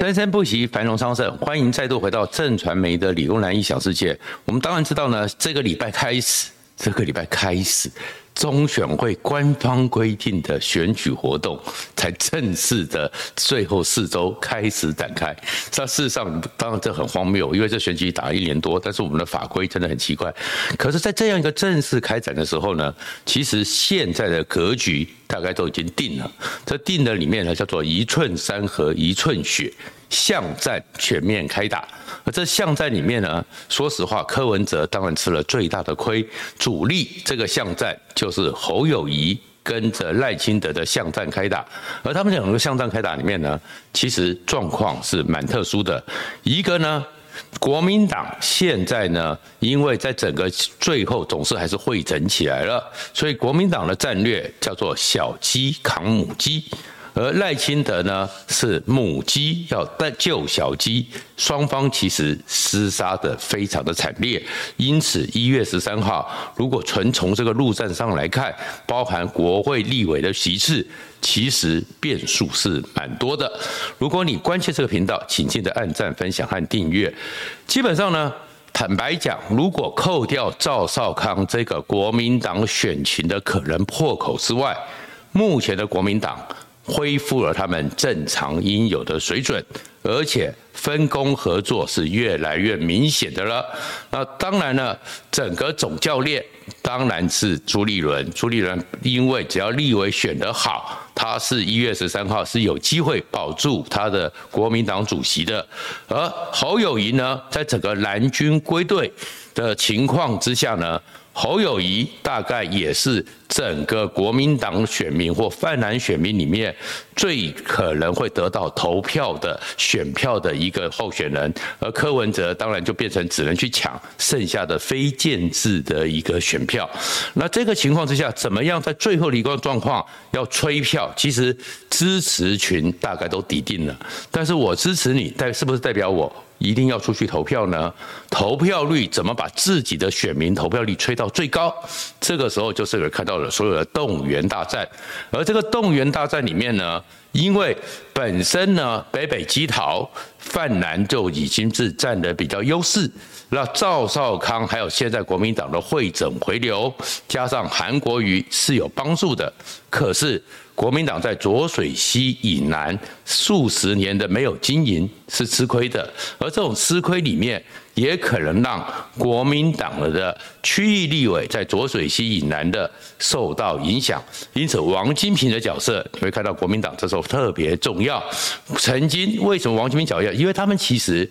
生生不息，繁荣昌盛。欢迎再度回到正传媒的李工男一小世界。我们当然知道呢，这个礼拜开始，这个礼拜开始。中选会官方规定的选举活动才正式的最后四周开始展开。那事实上，当然这很荒谬，因为这选举打了一年多，但是我们的法规真的很奇怪。可是，在这样一个正式开展的时候呢，其实现在的格局大概都已经定了。这定的里面呢，叫做一寸山河一寸血。巷战全面开打，而这巷战里面呢，说实话，柯文哲当然吃了最大的亏。主力这个巷战就是侯友谊跟着赖清德的巷战开打，而他们两个巷战开打里面呢，其实状况是蛮特殊的。一个呢，国民党现在呢，因为在整个最后总是还是汇整起来了，所以国民党的战略叫做小鸡扛母鸡。而赖清德呢，是母鸡要带救小鸡，双方其实厮杀的非常的惨烈，因此一月十三号，如果纯从这个陆战上来看，包含国会立委的席次，其实变数是蛮多的。如果你关切这个频道，请记得按赞、分享和订阅。基本上呢，坦白讲，如果扣掉赵少康这个国民党选情的可能破口之外，目前的国民党。恢复了他们正常应有的水准，而且分工合作是越来越明显的了。那当然了，整个总教练当然是朱立伦。朱立伦因为只要立委选得好，他是一月十三号是有机会保住他的国民党主席的。而侯友谊呢，在整个蓝军归队的情况之下呢，侯友谊大概也是整个国民党选民或泛蓝选民里面最可能会得到投票的选票的一个候选人，而柯文哲当然就变成只能去抢剩下的非建制的一个选票。那这个情况之下，怎么样在最后的一个状况要催票？其实支持群大概都抵定了，但是我支持你，代是不是代表我？一定要出去投票呢？投票率怎么把自己的选民投票率吹到最高？这个时候就是有看到了所有的动员大战，而这个动员大战里面呢，因为本身呢北北基桃泛蓝就已经是占的比较优势，那赵少康还有现在国民党的会整回流，加上韩国瑜是有帮助的，可是。国民党在浊水溪以南数十年的没有经营是吃亏的，而这种吃亏里面也可能让国民党的区域立委在浊水溪以南的受到影响。因此，王金平的角色你会看到国民党这时候特别重要。曾经为什么王金平角色？因为他们其实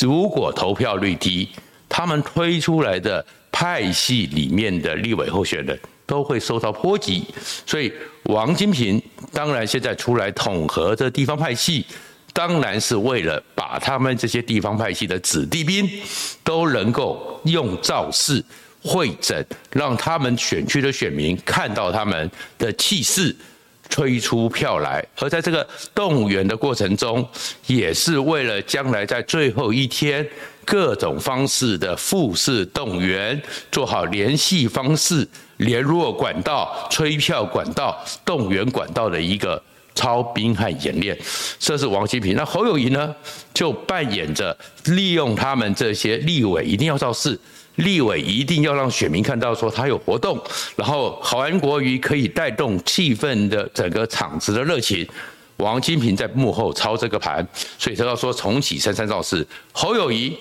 如果投票率低，他们推出来的派系里面的立委候选人。都会受到波及，所以王金平当然现在出来统合这地方派系，当然是为了把他们这些地方派系的子弟兵都能够用造势会诊，让他们选区的选民看到他们的气势，推出票来。而在这个动员的过程中，也是为了将来在最后一天各种方式的复式动员，做好联系方式。联络管道、催票管道、动员管道的一个操兵和演练，这是王金平。那侯友宜呢，就扮演着利用他们这些立委一定要造势，立委一定要让选民看到说他有活动，然后韩国瑜可以带动气氛的整个场子的热情。王金平在幕后操这个盘，所以他要说重启三三造势，侯友宜。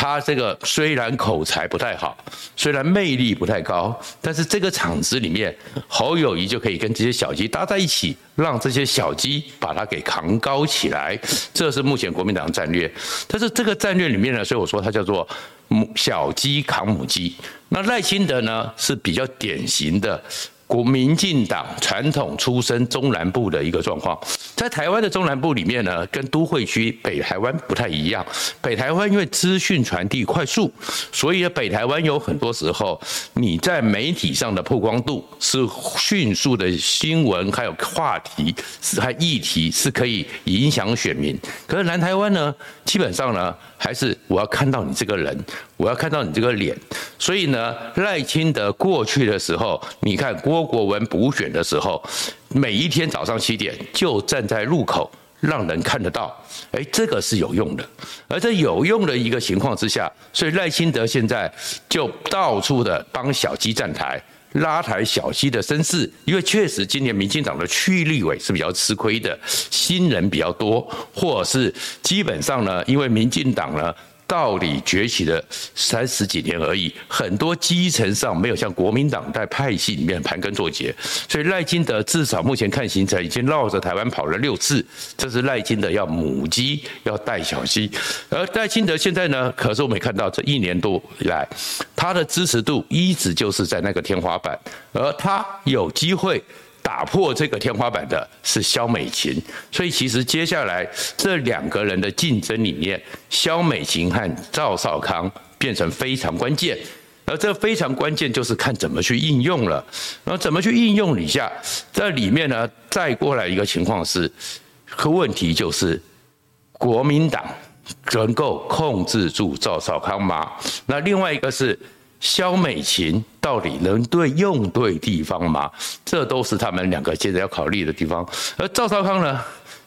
他这个虽然口才不太好，虽然魅力不太高，但是这个场子里面，侯友宜就可以跟这些小鸡搭在一起，让这些小鸡把他给扛高起来。这是目前国民党的战略。但是这个战略里面呢，所以我说它叫做母小鸡扛母鸡。那赖清德呢是比较典型的。国民进党传统出身中南部的一个状况，在台湾的中南部里面呢，跟都会区北台湾不太一样。北台湾因为资讯传递快速，所以，北台湾有很多时候你在媒体上的曝光度是迅速的新闻，还有话题是还议题是可以影响选民。可是南台湾呢，基本上呢，还是我要看到你这个人，我要看到你这个脸。所以呢，赖清德过去的时候，你看郭国文补选的时候，每一天早上七点就站在路口让人看得到，哎，这个是有用的。而在有用的一个情况之下，所以赖清德现在就到处的帮小鸡站台，拉抬小溪的声势。因为确实今年民进党的区域立委是比较吃亏的，新人比较多，或者是基本上呢，因为民进党呢。到底崛起了三十几年而已，很多基层上没有像国民党在派系里面盘根错节，所以赖清德至少目前看行程已经绕着台湾跑了六次，这是赖清德要母鸡要带小鸡，而赖清德现在呢，可是我们也看到这一年多以来，他的支持度一直就是在那个天花板，而他有机会。打破这个天花板的是萧美琴，所以其实接下来这两个人的竞争里面，萧美琴和赵少康变成非常关键，而这非常关键就是看怎么去应用了，然后怎么去应用一下，这里面呢，再过来一个情况是，可问题就是国民党能够控制住赵少康吗？那另外一个是。萧美琴到底能对用对地方吗？这都是他们两个现在要考虑的地方。而赵少康呢，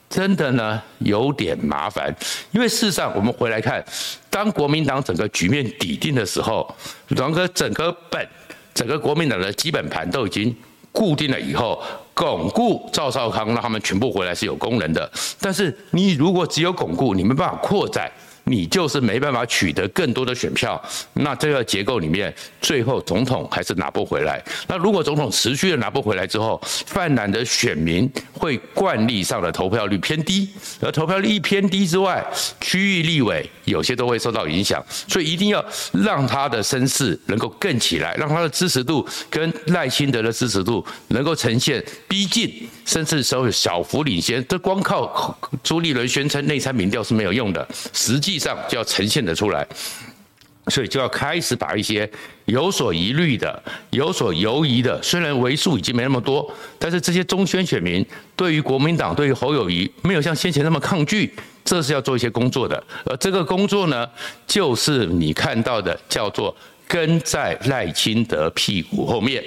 真的呢有点麻烦，因为事实上我们回来看，当国民党整个局面底定的时候，整个整个本整个国民党的基本盘都已经固定了以后，巩固赵少康让他们全部回来是有功能的。但是你如果只有巩固，你没办法扩展。你就是没办法取得更多的选票，那这个结构里面，最后总统还是拿不回来。那如果总统持续的拿不回来之后，泛蓝的选民会惯例上的投票率偏低，而投票率一偏低之外，区域立委有些都会受到影响，所以一定要让他的声势能够更起来，让他的支持度跟赖清德的支持度能够呈现逼近，甚至稍微小幅领先。这光靠朱立伦宣称内参民调是没有用的，实际。上就要呈现得出来，所以就要开始把一些有所疑虑的、有所犹疑的，虽然为数已经没那么多，但是这些中宣选民对于国民党、对于侯友谊没有像先前那么抗拒，这是要做一些工作的。而这个工作呢，就是你看到的叫做跟在赖清德屁股后面，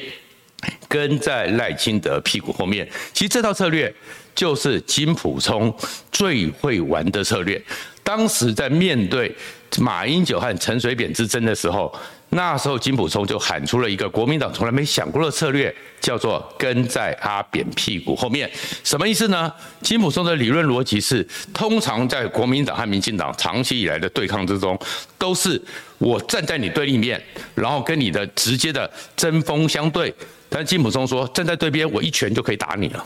跟在赖清德屁股后面。其实这套策略就是金溥聪最会玩的策略。当时在面对马英九和陈水扁之争的时候，那时候金溥聪就喊出了一个国民党从来没想过的策略，叫做跟在阿扁屁股后面。什么意思呢？金溥聪的理论逻辑是，通常在国民党和民进党长期以来的对抗之中，都是我站在你对立面，然后跟你的直接的针锋相对。但金溥聪说，站在对边，我一拳就可以打你了。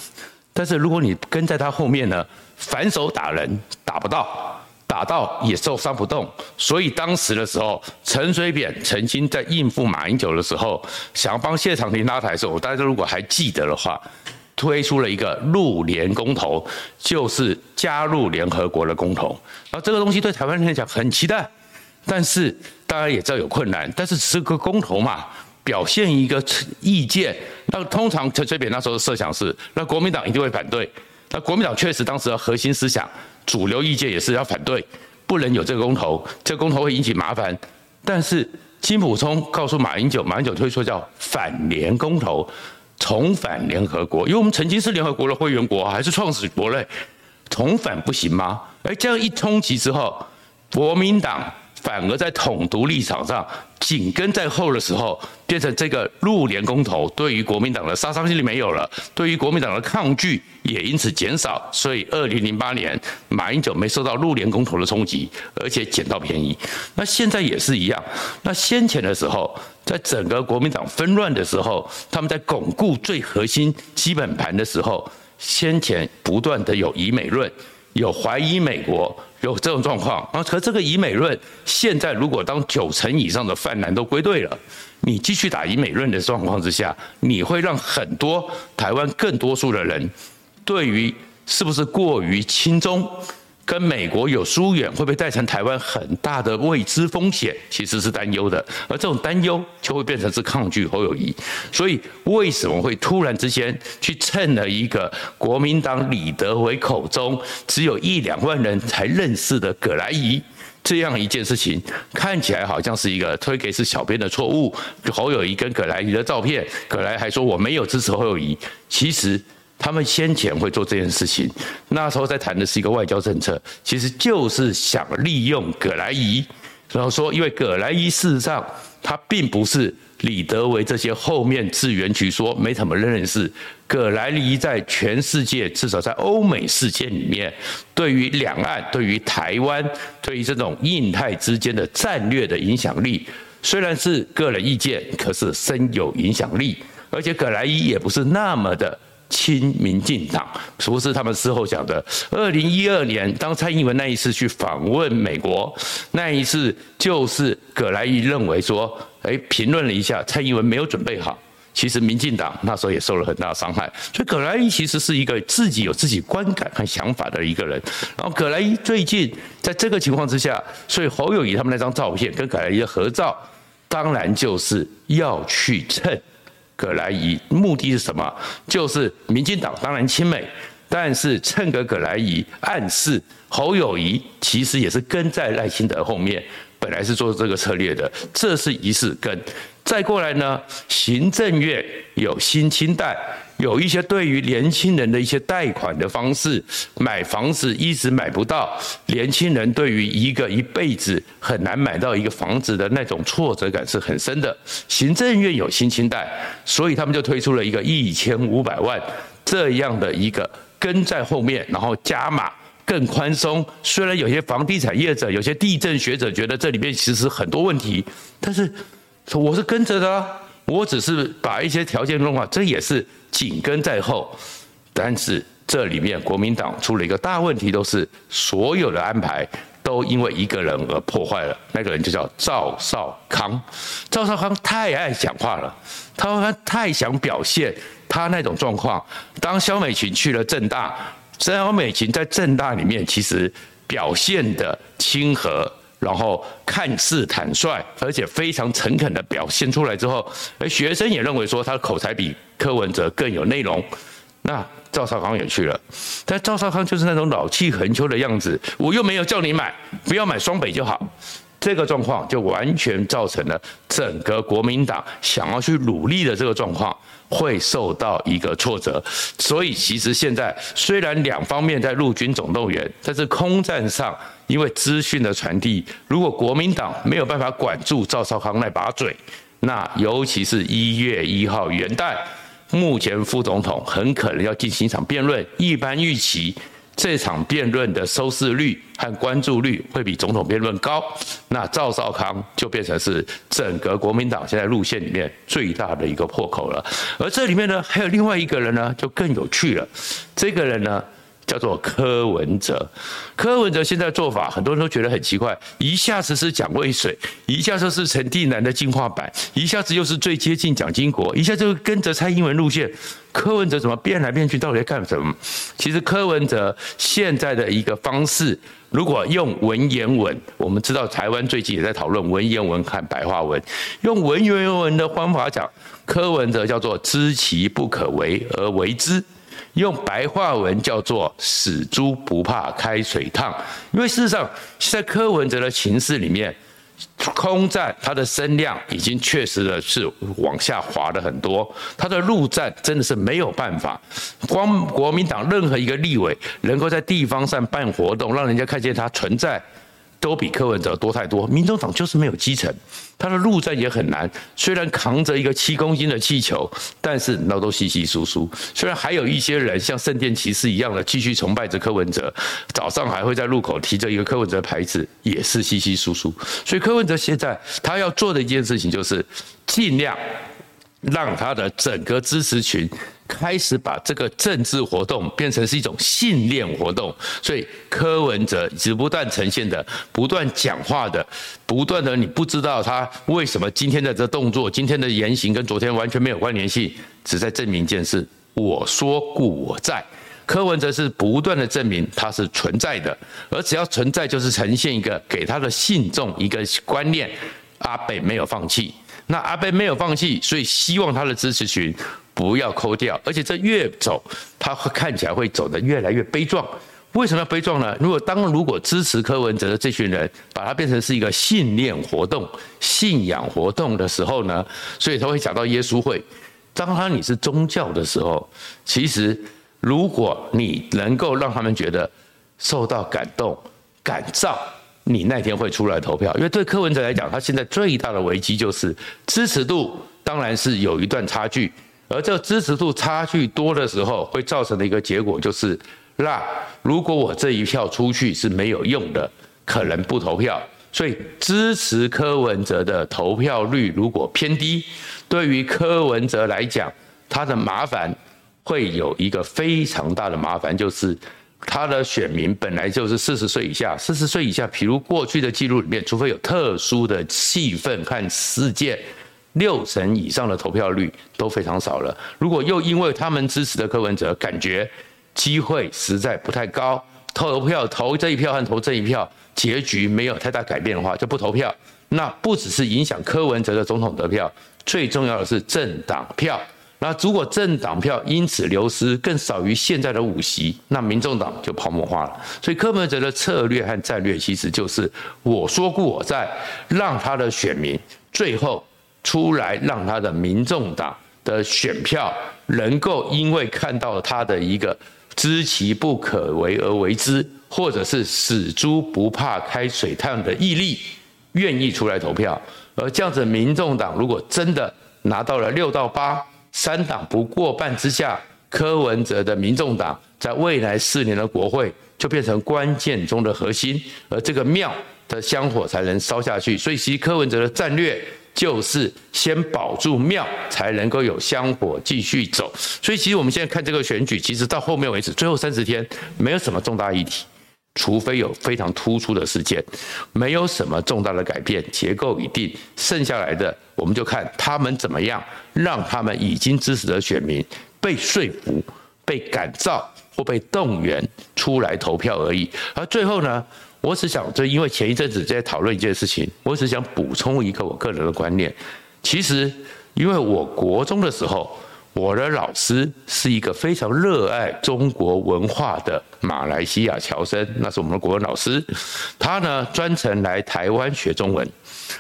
但是如果你跟在他后面呢，反手打人打不到。打到也受伤不动，所以当时的时候，陈水扁曾经在应付马英九的时候，想要帮谢长廷拉台的时候，大家如果还记得的话，推出了一个入联公投，就是加入联合国的公投。然后这个东西对台湾人来讲很期待，但是大家也知道有困难，但是是个公投嘛，表现一个意见。那通常陈水扁那时候的设想是，那国民党一定会反对。那国民党确实当时的核心思想。主流意见也是要反对，不能有这个公投，这个公投会引起麻烦。但是金溥聪告诉马英九，马英九推出叫反联公投，重返联合国，因为我们曾经是联合国的会员国，还是创始国嘞，重返不行吗？哎，这样一冲击之后，国民党。反而在统独立场上紧跟在后的时候，变成这个入联公投，对于国民党的杀伤力没有了，对于国民党的抗拒也因此减少。所以，二零零八年马英九没受到入联公投的冲击，而且捡到便宜。那现在也是一样。那先前的时候，在整个国民党纷乱的时候，他们在巩固最核心基本盘的时候，先前不断的有以美论，有怀疑美国。有这种状况啊，可这个以美论，现在如果当九成以上的泛蓝都归队了，你继续打以美论的状况之下，你会让很多台湾更多数的人，对于是不是过于轻中？跟美国有疏远，会不会带成台湾很大的未知风险？其实是担忧的，而这种担忧就会变成是抗拒侯友谊。所以为什么会突然之间去蹭了一个国民党李德维口中只有一两万人才认识的葛莱仪这样一件事情？看起来好像是一个推给是小编的错误。侯友宜跟葛莱仪的照片，葛莱还说我没有支持侯友谊，其实。他们先前会做这件事情，那时候在谈的是一个外交政策，其实就是想利用葛莱仪，然后说，因为葛莱仪事实上他并不是李德维这些后面自圆其说没什么认识。葛莱仪在全世界，至少在欧美世界里面，对于两岸、对于台湾、对于这种印太之间的战略的影响力，虽然是个人意见，可是深有影响力，而且葛莱仪也不是那么的。亲民进党，不是他们事后讲的。二零一二年，当蔡英文那一次去访问美国，那一次就是葛莱仪认为说，哎，评论了一下蔡英文没有准备好。其实民进党那时候也受了很大伤害，所以葛莱仪其实是一个自己有自己观感和想法的一个人。然后葛莱仪最近在这个情况之下，所以侯友宜他们那张照片跟葛莱仪的合照，当然就是要去蹭。葛莱仪目的是什么？就是民进党当然亲美，但是趁个葛莱仪暗示侯友谊其实也是跟在赖清德后面，本来是做这个策略的，这是疑似跟。再过来呢，行政院有新清代。有一些对于年轻人的一些贷款的方式，买房子一直买不到，年轻人对于一个一辈子很难买到一个房子的那种挫折感是很深的。行政院有新青贷，所以他们就推出了一个一千五百万这样的一个跟在后面，然后加码更宽松。虽然有些房地产业者、有些地震学者觉得这里面其实很多问题，但是我是跟着的啊，我只是把一些条件弄好，这也是。紧跟在后，但是这里面国民党出了一个大问题，都是所有的安排都因为一个人而破坏了。那个人就叫赵少康。赵少康太爱讲话了，他太想表现他那种状况。当萧美琴去了政大，萧美琴在政大里面其实表现的亲和。然后看似坦率，而且非常诚恳的表现出来之后，而学生也认为说他的口才比柯文哲更有内容。那赵少康也去了，但赵少康就是那种老气横秋的样子，我又没有叫你买，不要买双北就好。这个状况就完全造成了整个国民党想要去努力的这个状况会受到一个挫折。所以其实现在虽然两方面在陆军总动员，但是空战上。因为资讯的传递，如果国民党没有办法管住赵少康那把嘴，那尤其是一月一号元旦，目前副总统很可能要进行一场辩论。一般预期，这场辩论的收视率和关注率会比总统辩论高，那赵少康就变成是整个国民党现在路线里面最大的一个破口了。而这里面呢，还有另外一个人呢，就更有趣了。这个人呢，叫做柯文哲，柯文哲现在做法，很多人都觉得很奇怪，一下子是蒋渭水，一下子是陈定南的进化版，一下子又是最接近蒋经国，一下就跟着蔡英文路线，柯文哲怎么变来变去，到底在干什么？其实柯文哲现在的一个方式，如果用文言文，我们知道台湾最近也在讨论文言文和白话文，用文言文的方法讲，柯文哲叫做知其不可为而为之。用白话文叫做“死猪不怕开水烫”，因为事实上，在柯文哲的情势里面，空战他的声量已经确实的是往下滑了很多，他的陆战真的是没有办法。光国民党任何一个立委能够在地方上办活动，让人家看见他存在。都比柯文哲多太多，民众党就是没有基层，他的陆战也很难。虽然扛着一个七公斤的气球，但是那都稀稀疏疏。虽然还有一些人像圣殿骑士一样的继续崇拜着柯文哲，早上还会在路口提着一个柯文哲牌子，也是稀稀疏疏。所以柯文哲现在他要做的一件事情就是尽量让他的整个支持群。开始把这个政治活动变成是一种信念活动，所以柯文哲只不断呈现的、不断讲话的、不断的，你不知道他为什么今天的这动作、今天的言行跟昨天完全没有关联性，只在证明一件事：我说故我在。柯文哲是不断的证明他是存在的，而只要存在，就是呈现一个给他的信众一个观念：阿北没有放弃。那阿北没有放弃，所以希望他的支持群。不要抠掉，而且这越走，他会看起来会走得越来越悲壮。为什么要悲壮呢？如果当如果支持柯文哲的这群人，把它变成是一个信念活动、信仰活动的时候呢？所以他会讲到耶稣会。当他你是宗教的时候，其实如果你能够让他们觉得受到感动、感召，你那天会出来投票。因为对柯文哲来讲，他现在最大的危机就是支持度，当然是有一段差距。而这个支持度差距多的时候，会造成的一个结果就是，那如果我这一票出去是没有用的，可能不投票。所以支持柯文哲的投票率如果偏低，对于柯文哲来讲，他的麻烦会有一个非常大的麻烦，就是他的选民本来就是四十岁以下，四十岁以下，譬如过去的记录里面，除非有特殊的气氛和事件。六成以上的投票率都非常少了。如果又因为他们支持的柯文哲，感觉机会实在不太高，投票投这一票和投这一票，结局没有太大改变的话，就不投票。那不只是影响柯文哲的总统得票，最重要的是政党票。那如果政党票因此流失，更少于现在的五席，那民众党就泡沫化了。所以柯文哲的策略和战略其实就是我说故我在，让他的选民最后。出来让他的民众党的选票能够因为看到他的一个知其不可为而为之，或者是死猪不怕开水烫的毅力，愿意出来投票。而这样子，民众党如果真的拿到了六到八，三党不过半之下，柯文哲的民众党在未来四年的国会就变成关键中的核心，而这个庙的香火才能烧下去。所以，其实柯文哲的战略。就是先保住庙，才能够有香火继续走。所以，其实我们现在看这个选举，其实到后面为止，最后三十天没有什么重大议题，除非有非常突出的事件，没有什么重大的改变，结构已定。剩下来的，我们就看他们怎么样，让他们已经支持的选民被说服、被感召或被动员出来投票而已。而最后呢？我只想，就因为前一阵子在讨论一件事情，我只想补充一个我个人的观念。其实，因为我国中的时候，我的老师是一个非常热爱中国文化的马来西亚侨生，那是我们的国文老师。他呢，专程来台湾学中文，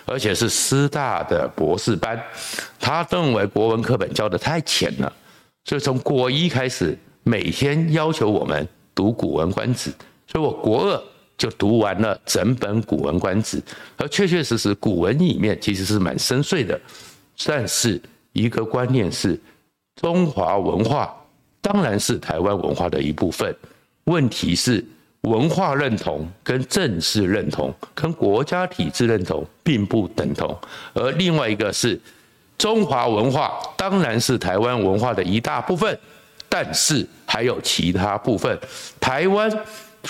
而且是师大的博士班。他认为国文课本教得太浅了，所以从国一开始，每天要求我们读《古文观止》，所以我国二。就读完了整本《古文观止》，而确确实实，古文里面其实是蛮深邃的。但是一个观念是，中华文化当然是台湾文化的一部分。问题是，文化认同跟正式认同跟国家体制认同并不等同。而另外一个是，中华文化当然是台湾文化的一大部分，但是还有其他部分，台湾。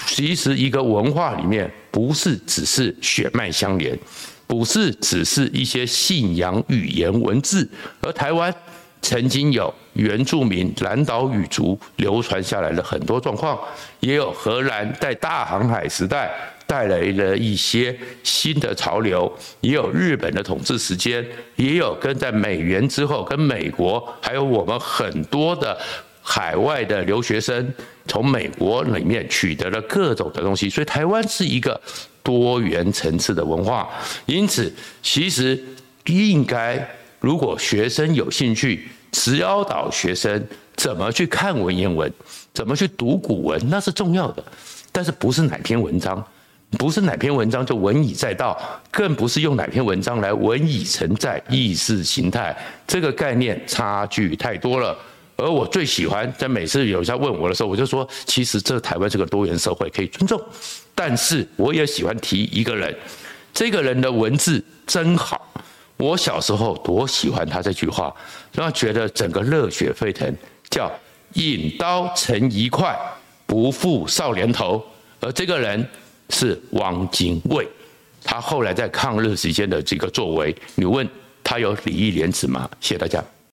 其实，一个文化里面不是只是血脉相连，不是只是一些信仰、语言、文字。而台湾曾经有原住民南岛语族流传下来的很多状况，也有荷兰在大航海时代带来了一些新的潮流，也有日本的统治时间，也有跟在美元之后跟美国，还有我们很多的。海外的留学生从美国里面取得了各种的东西，所以台湾是一个多元层次的文化。因此，其实应该，如果学生有兴趣，指导学生怎么去看文言文，怎么去读古文，那是重要的。但是，不是哪篇文章，不是哪篇文章就文以载道，更不是用哪篇文章来文以承载意识形态，这个概念差距太多了。而我最喜欢在每次有人问我的时候，我就说，其实这台湾是个多元社会，可以尊重。但是我也喜欢提一个人，这个人的文字真好。我小时候多喜欢他这句话，让他觉得整个热血沸腾，叫“引刀成一快，不负少年头”。而这个人是汪精卫，他后来在抗日期间的这个作为，你问他有礼义廉耻吗？谢谢大家。